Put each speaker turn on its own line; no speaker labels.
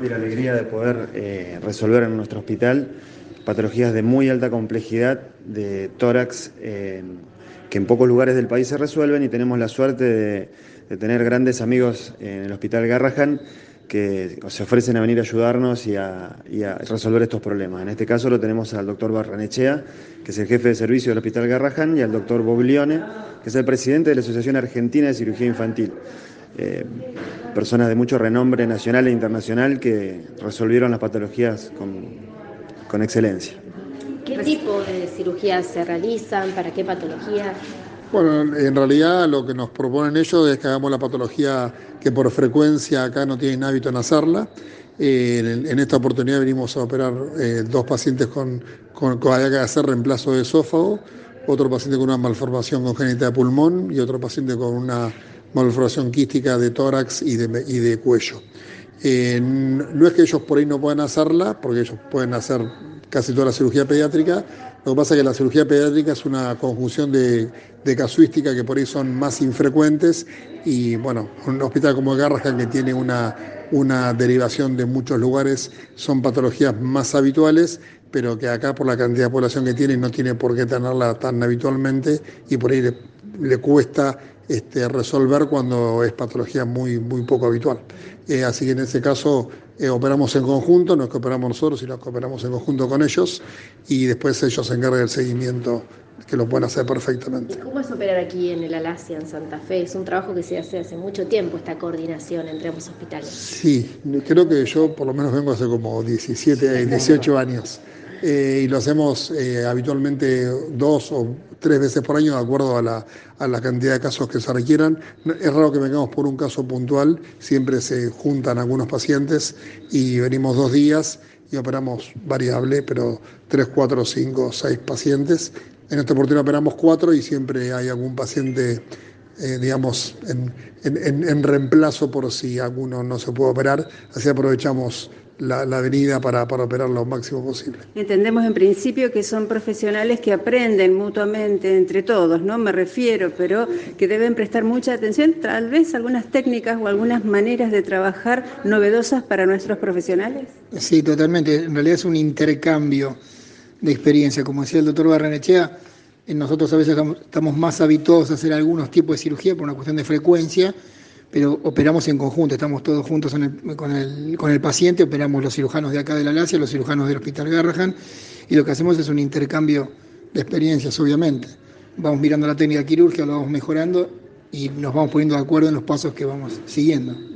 y la alegría de poder eh, resolver en nuestro hospital patologías de muy alta complejidad de tórax eh, que en pocos lugares del país se resuelven y tenemos la suerte de, tener grandes amigos en el Hospital Garrahan que se ofrecen a venir a ayudarnos y a, resolver estos problemas. En este caso lo tenemos al doctor Barranechea, que es el jefe de servicio del Hospital Garrahan, y al doctor Boglione, que es el presidente de la Asociación Argentina de Cirugía Infantil. Eh, personas de mucho renombre nacional e internacional que resolvieron las patologías con, con excelencia.
¿Qué tipo de cirugías se realizan? ¿Para qué patologías?
Bueno, en realidad lo que nos proponen ellos es que hagamos la patología que por frecuencia acá no tienen hábito en hacerla. Eh, en, esta oportunidad venimos a operar eh, dos pacientes con, con, con que hacer reemplazo de esófago, otro paciente con una malformación congénita de pulmón y otro paciente con una malformación quística de tórax y de, y de cuello. Eh, no es que ellos por ahí no puedan hacerla, porque ellos pueden hacer casi toda la cirugía pediátrica, lo que pasa es que la cirugía pediátrica es una conjunción de, de casuística que por ahí son más infrecuentes y bueno, un hospital como Garrahan que tiene una, una derivación de muchos lugares son patologías más habituales, pero que acá por la cantidad de población que tiene no tiene por qué tenerla tan habitualmente y por ahí le, cuesta este, resolver cuando es patología muy, muy poco habitual. Eh, así que en ese caso eh, operamos en conjunto, no es que operamos nosotros, sino que operamos en conjunto con ellos y después ellos se encargan del seguimiento que lo pueden hacer perfectamente.
¿Cómo es operar aquí en el Alasia, en Santa Fe? Es un trabajo que se hace hace mucho tiempo, esta coordinación entre ambos hospitales.
Sí, creo que yo por lo menos vengo hace como 17, 18 años. Eh, y lo hacemos eh, habitualmente dos o tres veces por año de acuerdo a la, a la, cantidad de casos que se requieran. Es raro que vengamos por un caso puntual, siempre se juntan algunos pacientes y venimos dos días y operamos variable, pero tres, cuatro, cinco, seis pacientes. En esta oportunidad operamos cuatro y siempre hay algún paciente eh, digamos, en, en, en, reemplazo por si alguno no se puede operar, así aprovechamos la, la avenida para, para, operar lo máximo posible.
Entendemos en principio que son profesionales que aprenden mutuamente entre todos, ¿no? Me refiero, pero que deben prestar mucha atención, tal vez algunas técnicas o algunas maneras de trabajar novedosas para nuestros profesionales.
Sí, totalmente. En realidad es un intercambio de experiencia. Como decía el doctor Barranechea, nosotros a veces estamos más habituados a hacer algunos tipos de cirugía por una cuestión de frecuencia, pero operamos en conjunto, estamos todos juntos con, el, con, el, paciente, operamos los cirujanos de acá de la Lacia, los cirujanos del Hospital Garrahan, y lo que hacemos es un intercambio de experiencias, obviamente. Vamos mirando la técnica quirúrgica, lo vamos mejorando y nos vamos poniendo de acuerdo en los pasos que vamos siguiendo.